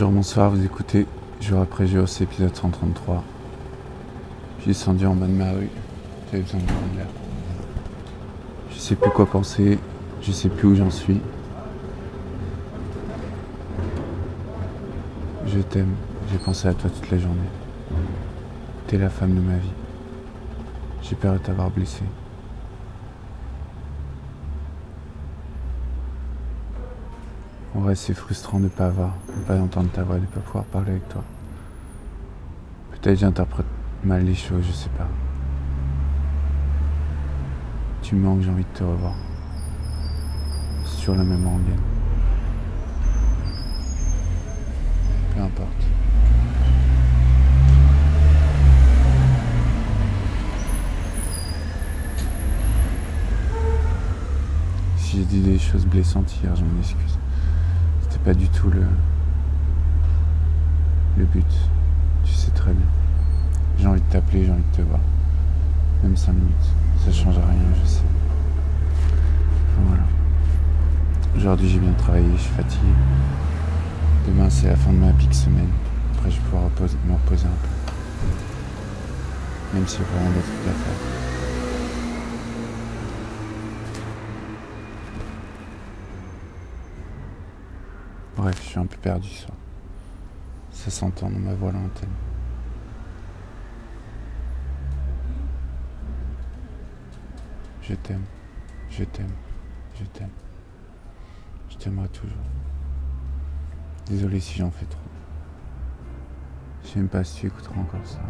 Bonjour, bonsoir, vous écoutez Jour après jour, c'est épisode 133. J'ai descendu en bas de ma rue, j'avais besoin de prendre l'air. Je sais plus quoi penser, je sais plus où j'en suis. Je t'aime, j'ai pensé à toi toute la journée. T'es la femme de ma vie. J'ai peur de t'avoir blessé. Vrai, c'est frustrant de ne pas avoir, de pas entendre ta voix, de ne pas pouvoir parler avec toi. Peut-être j'interprète mal les choses, je sais pas. Tu manques, j'ai envie de te revoir. Sur la même rengaine. Peu importe. Si j'ai dit des choses blessantes hier, je m'en excuse. Pas du tout le, le but. Tu sais très bien. J'ai envie de t'appeler, j'ai envie de te voir. Même 5 minutes. Ça change rien, je sais. Voilà. Aujourd'hui, j'ai bien travaillé, je suis fatigué. Demain, c'est la fin de ma pique semaine. Après, je vais pouvoir me reposer un peu. Même s'il y a trucs à faire. Bref, je suis un peu perdu ça. Ça s'entend dans ma voix lointaine. Je t'aime, je t'aime, je t'aime. Je t'aimerai toujours. Désolé si j'en fais trop. Je sais même pas si tu écouteras encore ça.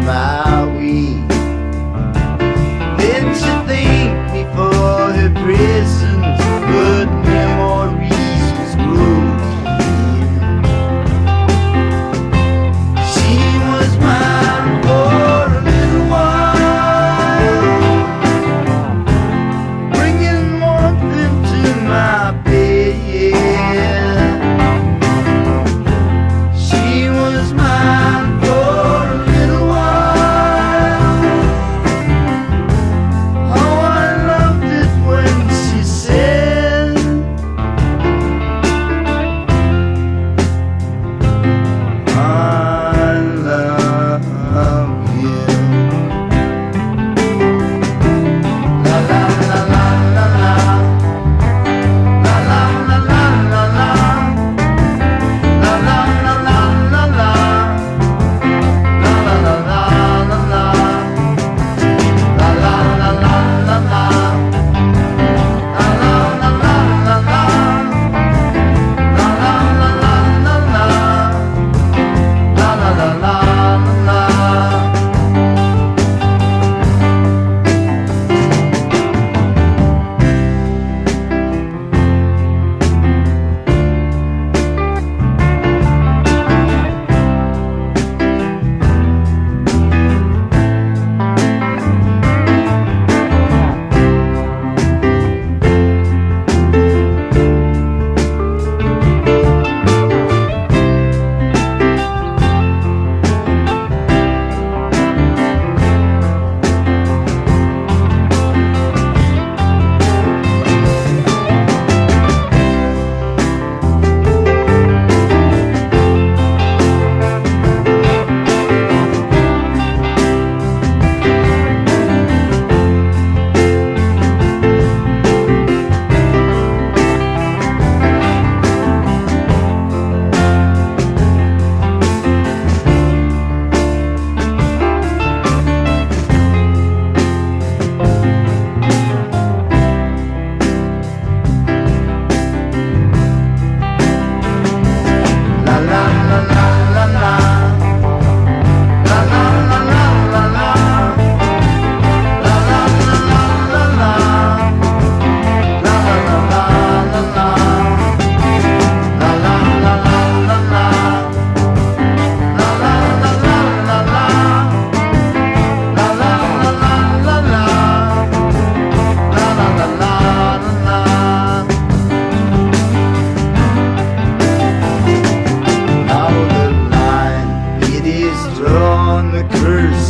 my on the curse.